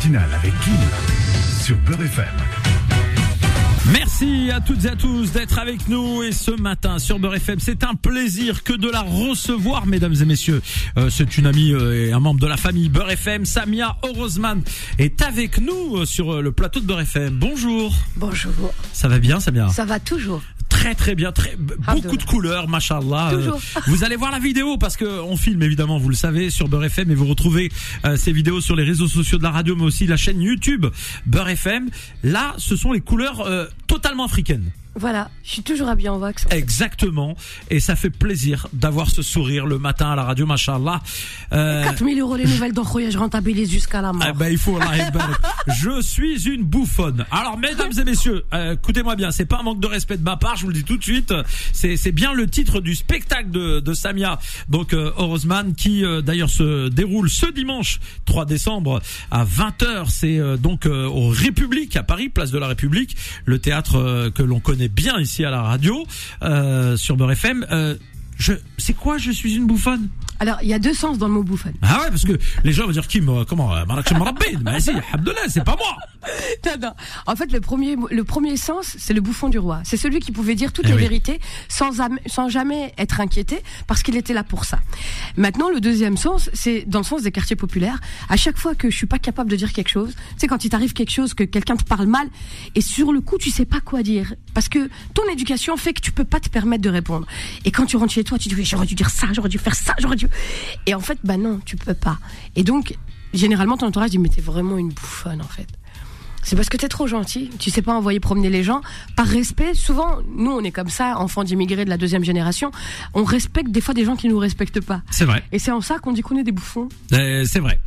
matinale avec Kim sur Beurre FM. Merci à toutes et à tous d'être avec nous et ce matin sur Beurre FM, c'est un plaisir que de la recevoir, mesdames et messieurs. Euh, c'est une amie euh, et un membre de la famille Beurre FM, Samia Orozman, est avec nous euh, sur le plateau de Beurre FM. Bonjour. Bonjour. Ça va bien, Samia? Ça va toujours. Très très bien, très beaucoup de couleurs, machallah. Toujours. vous allez voir la vidéo parce que on filme évidemment, vous le savez, sur Beurre FM et vous retrouvez ces vidéos sur les réseaux sociaux de la radio, mais aussi la chaîne YouTube Beurre FM. Là, ce sont les couleurs totalement africaine. Voilà, je suis toujours habillé en wax. Exactement, et ça fait plaisir d'avoir ce sourire le matin à la radio, machallah. Euh... 4000 euros les nouvelles d'Enroya, je rentabilise jusqu'à la mort. Eh ben, il faut Je suis une bouffonne. Alors, mesdames et messieurs, euh, écoutez-moi bien, c'est pas un manque de respect de ma part, je vous le dis tout de suite. C'est bien le titre du spectacle de, de Samia, donc euh, Orozman, qui euh, d'ailleurs se déroule ce dimanche 3 décembre à 20h. C'est euh, donc au République à Paris, place de la République, le théâtre que l'on connaît bien ici à la radio euh, sur Beurre FM. Euh, je, c'est quoi Je suis une bouffonne? Alors, il y a deux sens dans le mot bouffonne. Ah ouais, parce que les gens vont dire Kim, euh, comment euh, Mais si, Abdullah, c'est pas moi. Non, non. En fait, le premier, le premier sens, c'est le bouffon du roi. C'est celui qui pouvait dire toutes eh les vérités sans, sans jamais être inquiété parce qu'il était là pour ça. Maintenant, le deuxième sens, c'est dans le sens des quartiers populaires. À chaque fois que je suis pas capable de dire quelque chose, tu sais, quand il t'arrive quelque chose, que quelqu'un te parle mal, et sur le coup, tu sais pas quoi dire. Parce que ton éducation fait que tu peux pas te permettre de répondre. Et quand tu rentres chez toi, tu te dis, j'aurais dû dire ça, j'aurais dû faire ça, j'aurais dû et en fait, bah non, tu peux pas. Et donc, généralement, ton entourage dit, mais t'es vraiment une bouffonne, en fait. C'est parce que t'es trop gentil. Tu sais pas envoyer promener les gens. Par respect, souvent, nous, on est comme ça, enfants d'immigrés de la deuxième génération. On respecte des fois des gens qui nous respectent pas. C'est vrai. Et c'est en ça qu'on dit qu'on est des bouffons. Euh, c'est vrai.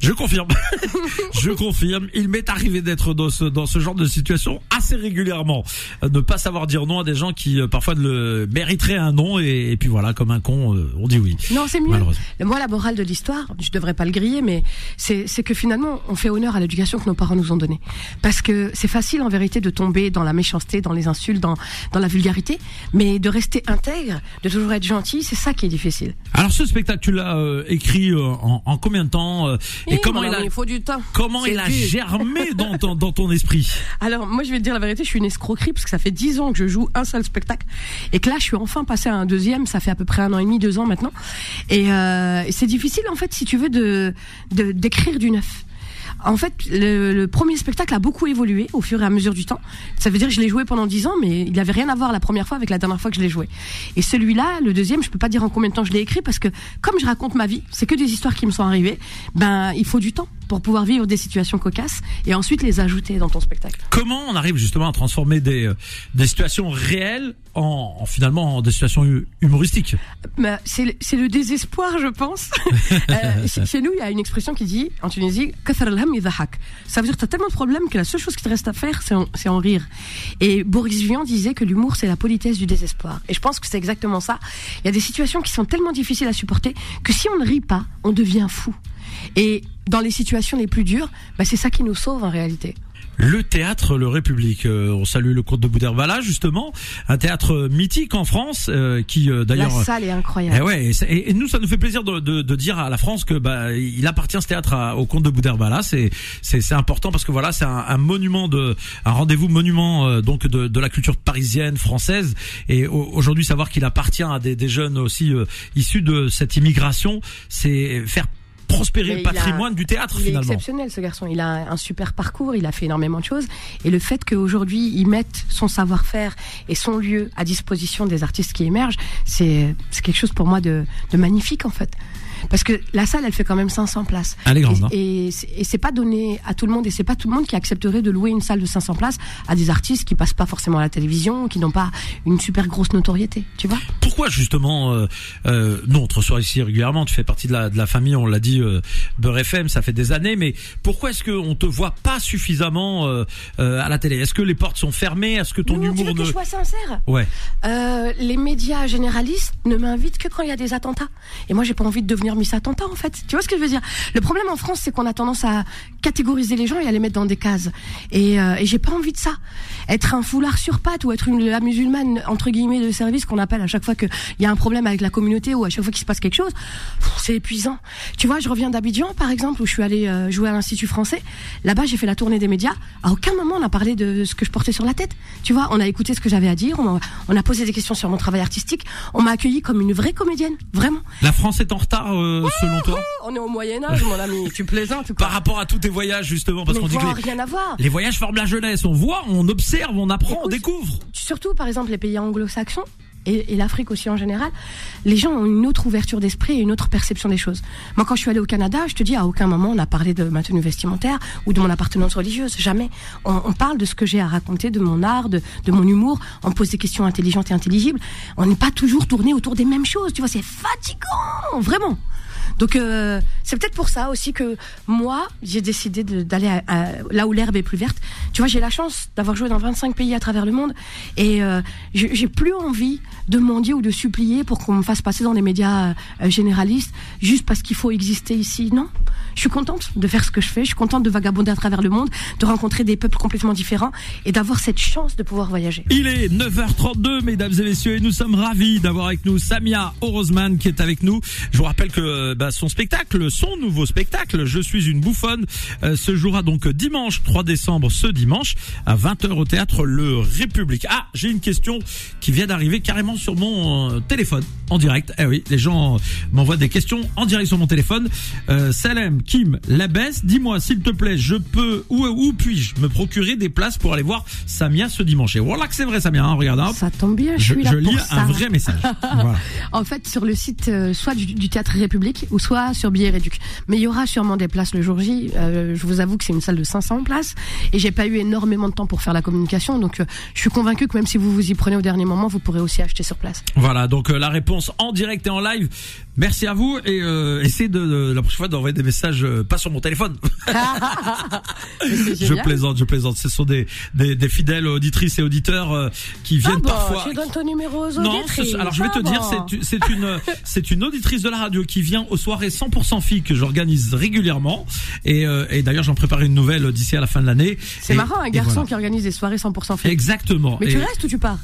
Je confirme. je confirme. Il m'est arrivé d'être dans ce, dans ce genre de situation assez régulièrement. Euh, ne pas savoir dire non à des gens qui, euh, parfois, le mériteraient un non. Et, puis voilà, comme un con, on dit oui. Non, c'est mieux. Moi, la morale de l'histoire, je devrais pas le griller, mais c'est que finalement, on fait honneur à l'éducation que nos parents nous ont donnée. Parce que c'est facile en vérité de tomber dans la méchanceté, dans les insultes, dans, dans la vulgarité, mais de rester intègre, de toujours être gentil, c'est ça qui est difficile. Alors ce spectacle, tu l'as euh, écrit euh, en, en, combien de temps euh, Et, comment il, a, il faut du temps. Comment il a germé dans ton, dans ton esprit Alors moi je vais te dire la vérité, je suis une escroquerie parce que ça fait dix ans que je joue un seul spectacle et que là je suis enfin passé à un deuxième, ça fait à peu près un an et demi, deux ans maintenant. Et, et c'est difficile en fait si tu veux de d'écrire du neuf. En fait, le, premier spectacle a beaucoup évolué au fur et à mesure du temps. Ça veut dire que je l'ai joué pendant dix ans, mais il n'avait rien à voir la première fois avec la dernière fois que je l'ai joué. Et celui-là, le deuxième, je peux pas dire en combien de temps je l'ai écrit parce que comme je raconte ma vie, c'est que des histoires qui me sont arrivées. Ben, il faut du temps pour pouvoir vivre des situations cocasses et ensuite les ajouter dans ton spectacle. Comment on arrive justement à transformer des, euh, des situations réelles en, finalement en des situations humoristiques? Ben, C'est le désespoir, je pense. euh, chez nous, il y a une expression qui dit en Tunisie, ça veut dire que tu as tellement de problèmes que la seule chose qui te reste à faire, c'est en, en, rire. Et Boris Vian disait que l'humour, c'est la politesse du désespoir. Et je pense que c'est exactement ça. Il y a des situations qui sont tellement difficiles à supporter que si on ne rit pas, on devient fou. Et dans les situations les plus dures, bah, c'est ça qui nous sauve en réalité le théâtre Le République. Euh, on salue le comte de Bouderbala justement, un théâtre mythique en France euh, qui euh, d'ailleurs. La salle est incroyable. Et, ouais, et, nous ça nous fait plaisir de, de, de, dire à la France que bah il appartient ce théâtre au comte de Bouderbala. C'est c'est important parce que voilà c'est un, un, monument de un rendez-vous monument donc de, de la culture parisienne française et aujourd'hui savoir qu'il appartient à des, des jeunes aussi issus de cette immigration, c'est faire prospérer le patrimoine du théâtre il finalement. Il est exceptionnel ce garçon. Il a un super parcours, il a fait énormément de choses. Et le fait qu'aujourd'hui il mette son savoir-faire et son lieu à disposition des artistes qui émergent, c'est quelque chose pour moi de, de magnifique en fait. Parce que la salle, elle fait quand même 500 places. Elle est grande. Hein. Et, et c'est pas donné à tout le monde, et c'est pas tout le monde qui accepterait de louer une salle de 500 places à des artistes qui passent pas forcément à la télévision, qui n'ont pas une super grosse notoriété, tu vois. Pourquoi justement, euh, euh, non, on te reçoit ici régulièrement, tu fais partie de la, de la famille, on l'a dit, euh, Beurre FM, ça fait des années, mais pourquoi est-ce qu'on te voit pas suffisamment euh, euh, à la télé? Est-ce que les portes sont fermées? Est-ce que ton non, humour tu veux que je sois sincère? Ouais. Euh, les médias généralistes ne m'invitent que quand il y a des attentats. Et moi, j'ai pas envie de devenir Miss Attentat, en fait. Tu vois ce que je veux dire? Le problème en France, c'est qu'on a tendance à catégoriser les gens et à les mettre dans des cases. Et, euh, et j'ai pas envie de ça. Être un foulard sur pattes ou être une la musulmane entre guillemets de service qu'on appelle à chaque fois qu'il y a un problème avec la communauté ou à chaque fois qu'il se passe quelque chose, c'est épuisant. Tu vois, je reviens d'Abidjan par exemple où je suis allée euh, jouer à l'Institut français. Là-bas, j'ai fait la tournée des médias. À aucun moment on a parlé de ce que je portais sur la tête. Tu vois, on a écouté ce que j'avais à dire, on a, on a posé des questions sur mon travail artistique, on m'a accueilli comme une vraie comédienne, vraiment. La France est en retard euh, selon toi On est au Moyen Âge, mon ami. Tu plaisantes quoi Par rapport à tous tes voyages justement, parce qu'on dit que les, rien à voir. les voyages forment la jeunesse. On voit, on observe, on apprend, on découvre. surtout par exemple les pays anglo-saxons et, l'Afrique aussi en général, les gens ont une autre ouverture d'esprit et une autre perception des choses. Moi, quand je suis allée au Canada, je te dis, à aucun moment on a parlé de ma tenue vestimentaire ou de mon appartenance religieuse. Jamais. On, on parle de ce que j'ai à raconter, de mon art, de, de mon humour. On pose des questions intelligentes et intelligibles. On n'est pas toujours tourné autour des mêmes choses. Tu vois, c'est fatigant, vraiment. Donc euh, c'est peut-être pour ça aussi que moi j'ai décidé d'aller là où l'herbe est plus verte. Tu vois, j'ai la chance d'avoir joué dans 25 pays à travers le monde et euh, j'ai j'ai plus envie de mendier ou de supplier pour qu'on me fasse passer dans les médias euh, généralistes juste parce qu'il faut exister ici. Non, je suis contente de faire ce que je fais. Je suis contente de vagabonder à travers le monde, de rencontrer des peuples complètement différents et d'avoir cette chance de pouvoir voyager. Il est 9h32, mesdames et messieurs, et nous sommes ravis d'avoir avec nous Samia Orozman qui est avec nous. Je vous rappelle que euh, bah, son spectacle, son nouveau spectacle, Je suis une bouffonne, euh, se jouera donc dimanche 3 décembre, ce dimanche, à 20h au théâtre Le République. Ah, j'ai une question qui vient d'arriver carrément sur mon euh, téléphone, en direct. Eh oui, les gens m'envoient des questions en direct sur mon téléphone. Salem, Kim, Labès, dis-moi s'il te plaît, je peux, où, où puis-je me procurer des places pour aller voir Samia ce dimanche? Et voilà que c'est vrai Samia, hein, regarde. hop. Ça tombe bien, je, Je, suis là je pour lis ça. un vrai message. voilà. En fait, sur le site euh, soit du, du Théâtre République ou soit sur Billet Réduc. Mais il y aura sûrement des places le jour J. Euh, je vous avoue que c'est une salle de 500 places et j'ai pas eu énormément de temps pour faire la communication. Donc, euh, je suis convaincue que même si vous vous y prenez au dernier moment, vous pourrez aussi acheter sur place. Voilà, donc la réponse en direct et en live. Merci à vous et essayez de, de- la prochaine fois d'envoyer des messages euh, pas sur mon téléphone. Je plaisante, je plaisante. Ce sont des, des, des fidèles auditrices et auditeurs euh, qui viennent Ah bah, parfois. tu donnes ton numéro aux Non, auditrices. alors je vais te Ah dire, bon. c'est c'est une c'est une auditrice de la radio qui vient aux soirées 100% filles que j'organise régulièrement et, euh, et d'ailleurs j'en prépare une nouvelle d'ici à la fin de l'année. C'est marrant, un garçon voilà. qui organise des soirées 100% filles. Exactement. Mais Et- tu restes ou tu pars?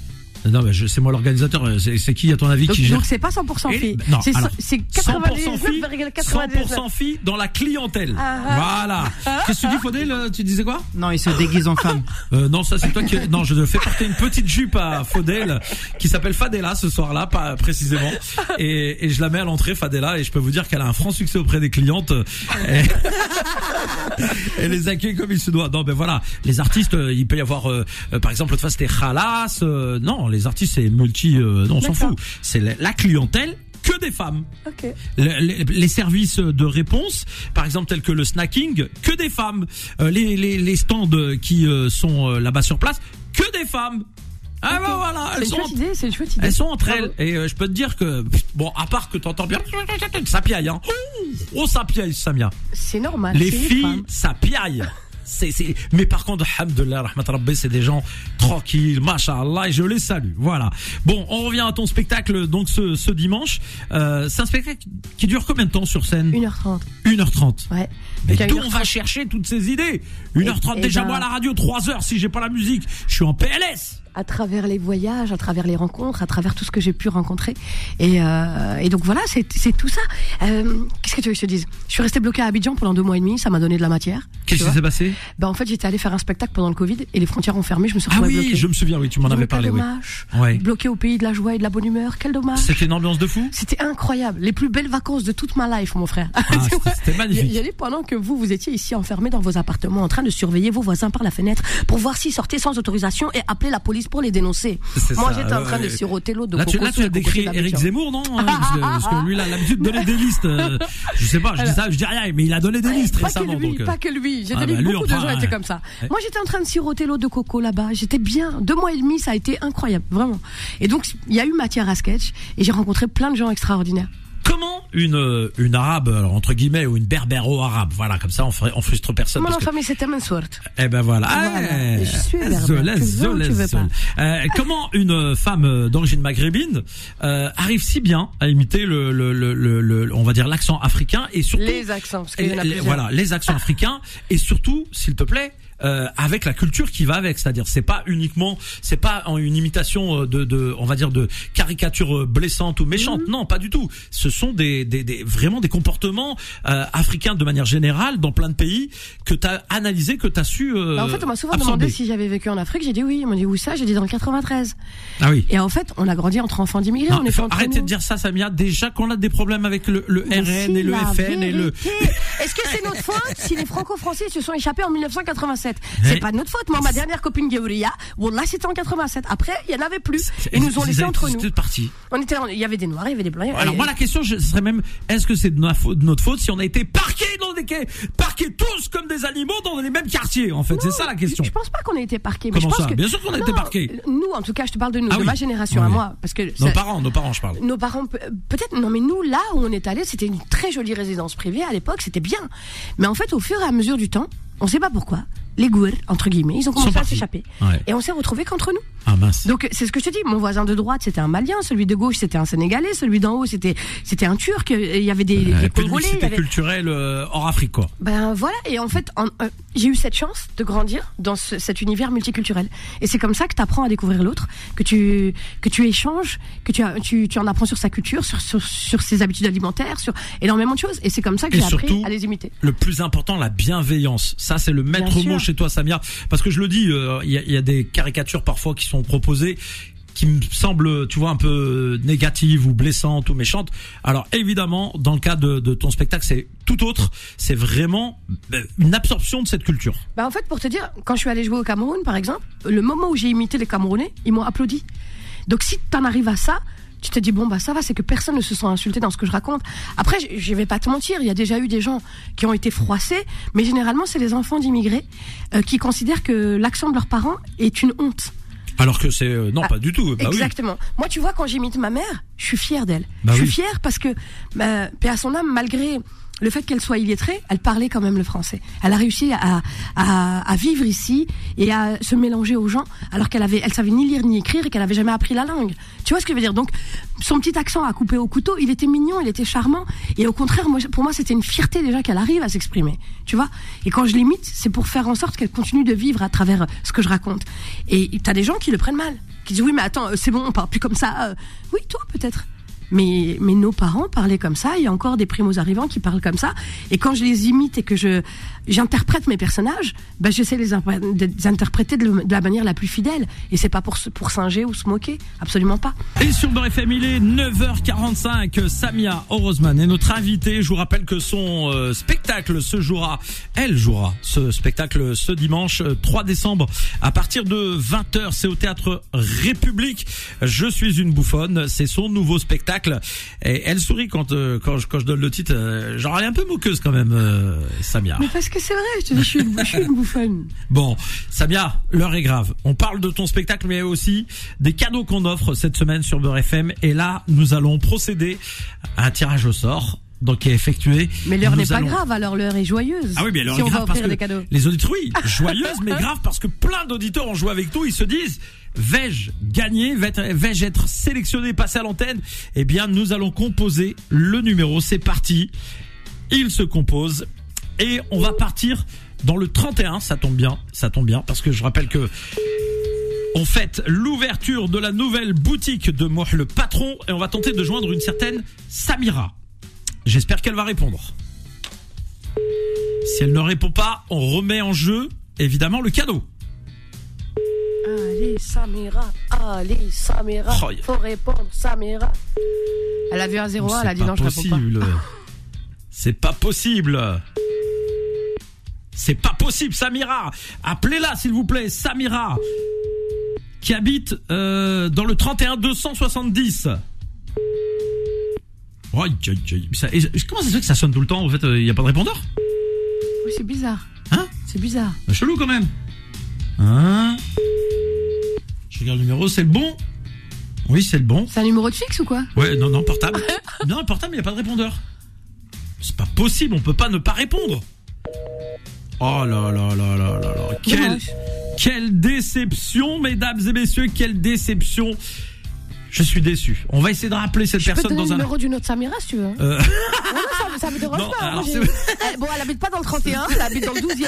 Non mais je- c'est moi l'organisateur. euh, C'est c'est qui à ton avis Donc qui gère donc c'est pas 100% Et- filles. non, C'est so- alors, c'est 100% filles, 99,99. 100% filles dans la clientèle. Ah, Voilà. Qu'est-ce que tu dis, Faudel euh, Tu disais quoi? Non, il se déguise en femme. euh, Non, ça c'est toi qui. Non, je fais porter une petite jupe à Faudel qui s'appelle Fadela ce soir-là, pas précisément. Et, et je la mets à l'entrée, Fadela, et je peux vous dire qu'elle a un franc succès auprès des clientes. Et- Elle les accueille comme il se doit. Non, ben voilà, les artistes, euh, il peut y avoir, euh, euh, par exemple, l'autre fois c'était Khalas. euh, non, les artistes c'est multi. euh, non, on s'en fout. C'est la, la clientèle que des femmes. Le- les, les services de réponse, par exemple tels que le snacking, que des femmes. Euh, les, les, les stands qui euh, sont euh, là-bas sur place, que des femmes. Ah ben voilà, elles sont, idée, elles sont entre Bravo. elles. Et je peux te dire que, bon, à part que t'entends bien, ça piaille, hein. Oh, ça piaille, Samia. C'est normal. Les filles, ça piaille. C'est, c'est, mais par contre, alhamdoulilah, rahmat rabbi, c'est des gens tranquilles, mashallah, et je les salue. Voilà. Bon, on revient à ton spectacle, donc, ce, ce dimanche. Euh, c'est un spectacle qui dure combien de temps sur scène? 1h30. 1h30. Ouais. Mais d'où 1h30. on va chercher toutes ces idées? 1h30 Eh- eh déjà ben- moi à la radio 3h si j'ai pas la musique je suis en PLS à travers les voyages, à travers les rencontres, à travers tout ce que j'ai pu rencontrer. Et, euh, et donc voilà, c'est tout ça. Euh, Qu'est-ce que tu veux que je te dise? Je suis restée bloquée à Abidjan pendant deux mois et demi, ça m'a donné de la matière. Qu'est-ce qui s'est passé? Ben, en fait, j'étais allée faire un spectacle pendant le Covid et les frontières ont fermé, je me suis Ah oui bloquée. je me souviens oui tu m'en avais parlé quel oui dommage. Ouais. Bloquée au pays de la joie et de la bonne humeur, quel dommage. C'était une ambiance de fou? C'était incroyable, les plus belles vacances de toute ma life, mon frère. Ah, c'était- c'était Y- magnifique y aller pendant que vous, vous étiez ici enfermés dans vos appartements en train de surveiller vos voisins par la fenêtre pour voir s'ils sortaient sans autorisation et appeler la police pour les dénoncer. Moi, j'étais en train de siroter l'eau de Là tu, coco là, tu as décrit. Eric Zemmour, non hein, parce, que, lui, il a l'habitude de donner des listes. euh, je sais pas, je dis ça, je dis rien, mais il a donné des listes Pas récemment. que lui, donc, euh, pas que lui. J'ai Ah vu bah, beaucoup de gens étaient comme ça. Moi, j'étais en train de siroter l'eau de coco là-bas. J'étais bien. Deux mois et demi, ça a été incroyable, vraiment. Et donc, il y a eu matière à sketch et j'ai rencontré plein de gens extraordinaires. Une une arabe alors, entre guillemets ou une berbéro-arabe. Voilà, comme ça on ferait on frustre personne. Mon famille, c'était Mansourt. eh ben voilà. Voilà. Eh, Je suis. Euh, comment une femme d'origine maghrébine euh, arrive si bien à imiter le, le, le, le, le- on va dire l'accent africain et surtout Les accents, parce qu'il y en a les- plusieurs. voilà les accents africains et surtout s'il te plaît euh, avec la culture qui va avec c'est-à-dire c'est pas uniquement c'est pas une imitation euh, de, de on va dire de caricature euh, blessante ou méchante Mhm. non pas du tout ce sont des, des, des vraiment des comportements euh, africains de manière générale dans plein de pays que tu as analysé que tu as su euh, Bah, en fait, on m'a souvent absorber. demandé si j'avais vécu en Afrique. J'ai dit oui. Ils m'ont dit où ça? J'ai dit dans le 93. ah oui Et en fait, on a grandi entre enfants d'immigrés. on est entre nous. de dire ça, Samia. Déjà qu'on a des problèmes avec le, le RN si, et le FN et le. Est-ce que c'est notre faute si les franco-français se sont échappés en 1987 Ouais. C'est pas de notre faute. Moi, ma dernière copine Gabriella, Wallah, c'était en 87. Après, il y en avait plus. Ils nous ont laissés entre nous. Parti. On était, il y avait des noirs, il y avait des blancs. Alors moi la question je- serait même est-ce que c'est de, notre faute- si on a été parqués dans des quais, parqués tous comme des animaux dans les mêmes quartiers en fait? C'est ça la question. Je pense pas qu'on ait été parqués. Mais Comment je pense ça? que... Bien sûr qu'on a Non, été parqués. Nous, en tout cas, je te parle de nous, Ah de oui. ma génération à moi, parce que Nos ça- parents, nos parents je parle. nos parents pe- peut-être non mais nous là où on est allé c'était une très jolie résidence privée à l'époque c'était bien mais en fait au fur et à mesure du temps on sait pas pourquoi les gouers entre guillemets ils ont commencé à s'échapper Ouais. et on s'est retrouvés qu'entre nous Ah mince. donc c'est ce que je te dis mon voisin de droite c'était un malien celui de gauche c'était un sénégalais celui d'en haut c'était c'était un turc il y avait des, Euh, des Congolais avait- culturelle euh, hors Afrique quoi. ben voilà, et en fait, en- euh, j'ai eu cette chance de grandir dans ce- cet univers multiculturel. Et c'est comme ça que tu apprends à découvrir l'autre, que tu que tu échanges, que tu, tu tu en apprends sur sa culture, sur, sur sur ses habitudes alimentaires, sur énormément de choses. Et c'est comme ça que j'ai appris à les imiter. le plus important, la bienveillance. Ça, c'est le maître mot chez toi, Samia. Parce que je le dis, euh, il y, a, il y a des caricatures parfois qui sont proposées qui me semblent, tu vois, un peu négatives ou blessantes ou méchantes. Alors évidemment, dans le cas de, de ton spectacle, c'est tout autre. C'est vraiment euh, une absorption de cette culture. Bah en fait, pour te dire, quand je suis allée jouer au Cameroun, par exemple, le moment où j'ai imité les Camerounais, ils m'ont applaudi. Donc si t'en arrives à ça, tu te dis bon bah ça va, c'est que personne ne se sent insulté dans ce que je raconte. Après, je- vais pas te mentir, il y a déjà eu des gens qui ont été froissés, mais généralement c'est les enfants d'immigrés euh, qui considèrent que l'accent de leurs parents est une honte. Alors que c'est euh, non, Ah, pas du tout. Bah oui. Exactement. Moi, tu vois, quand j'imite ma mère, je suis fière d'elle. Bah je oui. suis fière parce que, bah, paix à son âme, malgré le fait qu'elle soit illettrée, elle parlait quand même le français. Elle a réussi à, à, à vivre ici et à se mélanger aux gens, alors qu'elle avait, elle savait ni lire ni écrire et qu'elle avait jamais appris la langue. Tu vois ce que je veux dire? Donc, son petit accent à couper au couteau, il était mignon, il était charmant, et au contraire, moi, pour moi, c'était une fierté déjà qu'elle arrive à s'exprimer. Tu vois? Et quand je l'imite, c'est pour faire en sorte qu'elle continue de vivre à travers euh, ce que je raconte. Et t'as des gens qui le prennent mal, qui disent oui, mais attends, euh, c'est bon, on parle plus comme ça. Euh, Oui, toi peut-être. Mais, mais nos parents parlaient comme ça, il y a encore des primos arrivants qui parlent comme ça. Et quand je les imite et que je j'interprète mes personnages, ben j'essaie de les, interpréter de, la manière la plus fidèle. Et c'est pas pour, pour singer ou se moquer, absolument pas. Et sur Beurre FM, il est 9h45. Samia Orosman est notre invitée. Je vous rappelle que son euh, spectacle se jouera, elle jouera ce spectacle ce dimanche euh, 3 décembre à partir de 20h. C'est au théâtre République. Je suis une bouffonne. C'est son nouveau spectacle. Et elle sourit quand euh, quand, je, quand je donne le titre. Euh, Genre elle est un peu moqueuse quand même, euh, Samia. Mais parce que c'est vrai, je te dis, je suis une, je suis une bouffonne. Bon, Samia, l'heure est grave. On parle de ton spectacle, mais aussi des cadeaux qu'on offre cette semaine sur Beurre FM. Et là, nous allons procéder à un tirage au sort, donc qui est effectué. Mais l'heure n'est pas allons- grave, alors l'heure est joyeuse. Ah oui, mais l'heure si est on va grave parce que des cadeaux. les auditeurs, oui, joyeuse, mais grave parce que plein d'auditeurs ont joué avec nous. Ils se disent, vais-je gagner, vais-je être sélectionné, passer à l'antenne? Eh bien, nous allons composer le numéro. C'est parti. Il se compose et on va partir dans le 31. Ça tombe bien, ça tombe bien parce que je rappelle que on fête l'ouverture de la nouvelle boutique de moi le patron et on va tenter de joindre une certaine Samira. J'espère qu'elle va répondre. Si elle ne répond pas, on remet en jeu évidemment le cadeau. Allez, Samira, allez, Samira. Oh, Faut répondre, Samira. Elle a vu un 0 elle a dit C'est non, je pas réponds pas. possible. C'est pas possible. C'est pas possible, Samira. Appelez-la, s'il vous plaît, Samira, qui habite euh, dans le 31 270. Aïe, aïe, aïe. Ça- et- comment ça se fait que ça sonne tout le temps En fait, il n'y a pas de répondeur? Oui, c'est bizarre. Hein? C'est bizarre. Bah, Chelou quand même. Hein? Je regarde le numéro, c'est le bon Oui, c'est le bon. C'est un numéro de fixe ou quoi Ouais, non, non, portable. non, portable, il n'y a pas de répondeur. C'est pas possible, on peut pas ne pas répondre. Oh là là là là là là. Quelle, quelle déception, mesdames et messieurs, quelle déception. Je suis déçu. On va essayer de rappeler cette Je peux te personne donner dans le un. numéro d'une autre Samira si tu veux. Euh, Ouais, non, ça, ça me dérange Non, pas. hein, Eh, bon, elle habite pas dans le 31, elle habite dans le 12e.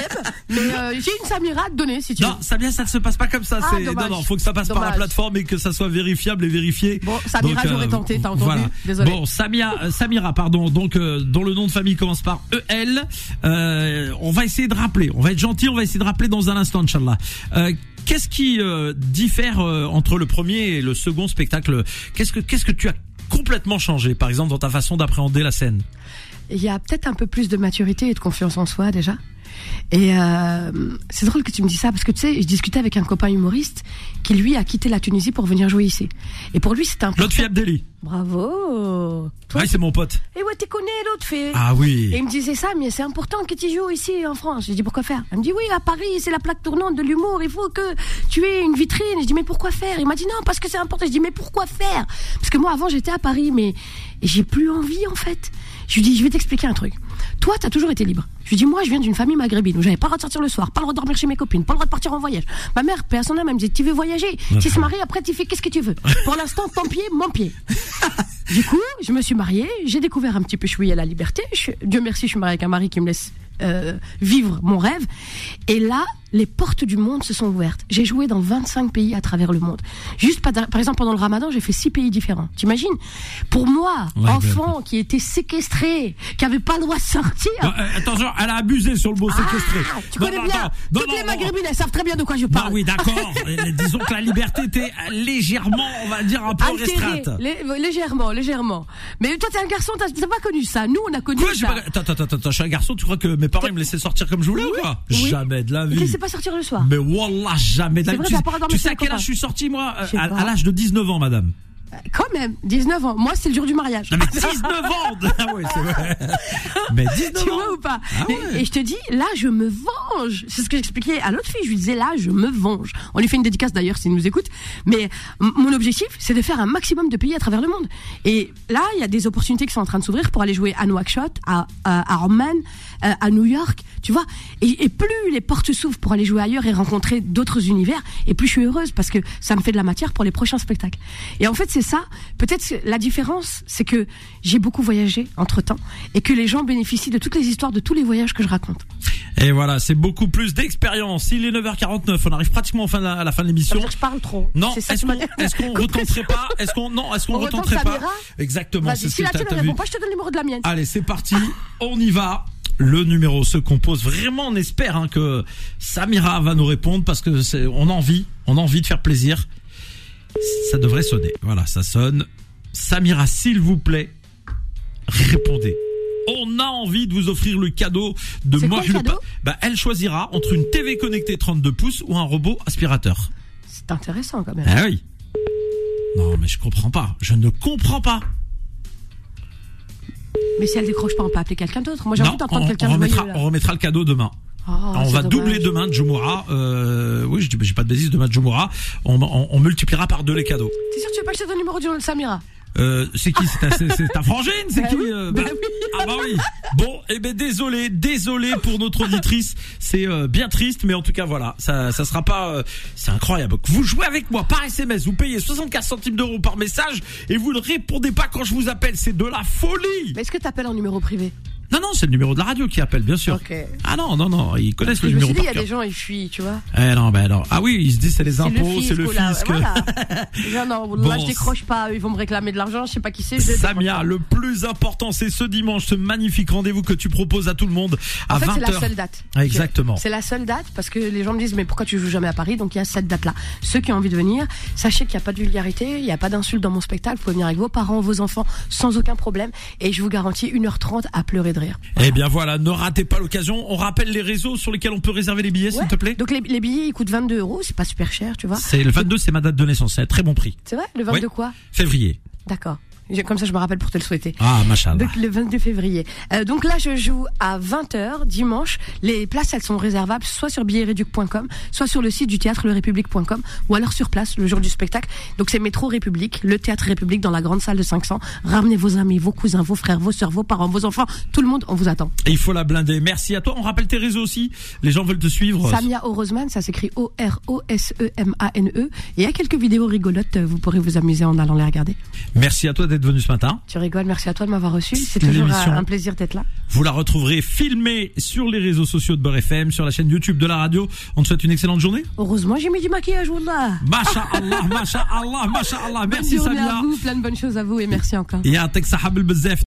Mais euh, j'ai une Samira à te donner si tu non, veux. Samia, ça ne se passe pas comme ça. Ah, non, non, faut que ça passe par la plateforme et que ça soit vérifiable et vérifié. Bon, Samira, j'aurais euh, tenté, t'as entendu Voilà. Désolé. Bon, Samia, euh, Samira, pardon, donc euh, dont le nom de famille commence par EL. Euh, on va essayer de rappeler. On va être gentil. On va essayer de rappeler dans un instant, Inch'Allah. Qu'est-ce qui euh, diffère euh, entre le premier et le second spectacle? Qu'est-ce que qu'est-ce que tu as complètement changé, par exemple, dans ta façon d'appréhender la scène? Il y a peut-être un peu plus de maturité et de confiance en soi déjà. Et euh, c'est drôle que tu me dis ça parce que tu sais, je discutais avec un copain humoriste qui lui a quitté la Tunisie pour venir jouer ici. Et pour lui, c'était un L'autre fille Abdelli. Bravo. Toi, Ouais, c'est mon pote. et ouais, tu connais l'autre fille. Ah oui. Et il me disait ça, mais c'est important que tu joues ici en France. J'ai dit pourquoi faire? Elle me dit oui, à Paris, c'est la plaque tournante de l'humour. Il faut que tu aies une vitrine. Je dis mais pourquoi faire? Il m'a dit non, parce que c'est important. Je dis mais pourquoi faire? Parce que moi avant j'étais à Paris, mais j'ai plus envie en fait. Je lui dis je vais t'expliquer un truc. Toi, t'as toujours été libre. Je lui dis moi, je viens d'une famille maghrébine où j'avais pas le droit de sortir le soir, pas le droit de dormir chez mes copines, pas le droit de partir en voyage. Ma mère, personne elle me dit tu veux voyager, tu se maries après tu fais qu'est-ce que tu veux. Pour l'instant, ton pied, mon pied. Du coup, je me suis mariée, j'ai découvert un petit peu chouïa la liberté. Je suis- Dieu merci, je suis mariée avec un mari qui me laisse euh, vivre mon rêve. Et là, les portes du monde se sont ouvertes. J'ai joué dans 25 pays à travers le monde. Juste par, par exemple pendant le Ramadan, j'ai fait six pays différents. T'imagines? Pour moi, Ouais, enfant qui était séquestré, qui avait pas le droit de sortir. Non, euh, attention, elle a abusé sur le mot séquestré. Ah, tu Non, connais non, bien. Toutes les maghrébines, elles savent très bien de quoi je parle. oui, d'accord. Et disons que la liberté était légèrement, on va dire, un peu restreinte. lé- légèrement, légèrement. Mais toi, t'es un garçon, t'as pas connu ça. Nous, on a connu Quoi, ça. pas... Attends, attends, attends, attends, je suis un garçon, tu crois que mes parents ils me laissaient sortir comme je voulais ou quoi oui. Jamais de la Ils vie. laissaient pas sortir le soir? Mais wallah, jamais de la vie. Tu, sais à quel âge je suis sorti, moi? À l'âge de 19 ans, madame. Quand même, 19 ans. Moi, c'est le jour du mariage. Non, mais 19 ans Ah ouais, c'est vrai. Mais 19 Tu ans vois ou pas Ah et, ouais. et je te dis, là, je me venge. C'est ce que j'expliquais à l'autre fille. Je lui disais, là, je me venge. On lui fait une dédicace d'ailleurs s'il nous écoute. Mais mon objectif, c'est de faire un maximum de pays à travers le monde. Et là, il y a des opportunités qui sont en train de s'ouvrir pour aller jouer à Nouakchott, à, à, euh, à New York. Tu vois et, et plus les portes s'ouvrent pour aller jouer ailleurs et rencontrer d'autres univers, et plus je suis heureuse parce que ça me fait de la matière pour les prochains spectacles. Et en fait, c'est ça. Peut-être que la différence, c'est que j'ai beaucoup voyagé entre temps et que les gens bénéficient de toutes les histoires de tous les voyages que je raconte. Et voilà, c'est beaucoup plus d'expérience. Il est 9h49, on arrive pratiquement fin la- à la fin de l'émission. je parle trop. Non, C'est est-ce qu'on retenterait pas Est-ce qu'on non, est-ce qu'on On retente retenterait pas Exactement, Vas-y, c'est ce si que ne pas, je te donne le numéro de la mienne. Allez, c'est parti. On y va. Le numéro se compose. Vraiment, on espère hein, que Samira va nous répondre parce que c'est, on a envie, on a envie de faire plaisir. Ça devrait sonner. Voilà, ça sonne. Samira, s'il vous plaît, répondez. On a envie de vous offrir le cadeau de moi Bah, elle choisira entre une TV connectée 32 pouces ou un robot aspirateur. C'est intéressant quand même. Ah oui. Non, mais je comprends pas. Je ne comprends pas. Mais si elle décroche pas, on peut appeler quelqu'un d'autre. Moi, j'ai envie d'entendre quelqu'un on remettra, là. on remettra le cadeau demain. Oh, on va dommage. doubler demain Jumura. Euh, oui, je dis j'ai pas de bêtises demain Jumura. On, on, on multipliera par deux les cadeaux. T'es sûr que tu veux pas donne le numéro de Samira? Euh, c'est qui? C'est ta, frangine C'est Bah qui euh, bah bah- oui. Ah bah oui. Bon, eh ben désolé, désolé pour notre auditrice. C'est euh, bien triste, mais en tout cas voilà, ça, ça sera pas. euh, c'est incroyable. Vous jouez avec moi par SMS, vous payez 64 centimes d'euros par message et vous ne répondez pas quand je vous appelle. C'est de la folie. Mais est-ce que t'appelles en numéro privé? Non non, c'est le numéro de la radio qui appelle, bien sûr. Ah non non non, ils connaissent le numéro il y a des gens, ils fuient, tu vois. Eh non, ben alors. Ah oui, ils se disent c'est les impôts, c'est le fisc, là. Voilà. non, non, là, Bon, je décroche pas. Ils vont me réclamer de l'argent. Je sais pas qui c'est. Samia, le plus important, c'est ce dimanche, ce magnifique rendez-vous que tu proposes à tout le monde à En fait, 20h. c'est la seule date. Ah, exactement. C'est la seule date parce que les gens me disent mais pourquoi tu joues jamais à Paris? Donc il y a cette date-là. Ceux qui ont envie de venir, sachez qu'il n'y a pas de vulgarité, il n'y a pas d'insultes dans mon spectacle. Vous pouvez venir avec vos parents, vos enfants, sans aucun problème. Et je vous garantis 1h30 à pleurer de rire. Eh bien voilà, ne ratez pas l'occasion. On rappelle les réseaux sur lesquels on peut réserver les billets, s'il Ouais. te plaît. Donc les, les billets ils coûtent 22 euros, c'est pas super cher, tu vois. C'est le 22, c'est ma date de naissance, c'est un très bon prix. C'est vrai Le 22 Ouais. quoi? Février. D'accord. Comme ça, je me rappelle pour te le souhaiter. Ah, machin. Donc, le 22 février. Euh, donc là, je joue à 20h dimanche. Les places, elles sont réservables soit sur billetreduc.com, soit sur le site du théâtre lerépublique.com, ou alors sur place le jour du spectacle. Donc c'est Métro République, le théâtre République dans la grande salle de 500. Ramenez vos amis, vos cousins, vos frères, vos soeurs, vos parents, vos enfants, tout le monde, on vous attend. Et il faut la blinder. Merci à toi. On rappelle tes réseaux aussi. Les gens veulent te suivre. Samia Orosman, ça s'écrit O-R-O-S-E-M-A-N-E. E. Et il y a quelques vidéos rigolotes, vous pourrez vous amuser en allant les regarder. Merci à toi d'être d'être venu ce matin. Tu rigoles, merci à toi de m'avoir reçu. C'est toujours un plaisir d'être là. Vous la retrouverez filmée sur les réseaux sociaux de Beurre FM, sur la chaîne YouTube de la radio. On te souhaite une excellente journée. Heureusement, j'ai mis du maquillage, Wallah. Masha Allah, Masha Allah, Masha Allah. Merci, Samia. Bonne journée à vous, plein de bonnes choses à vous et merci encore. Et un texte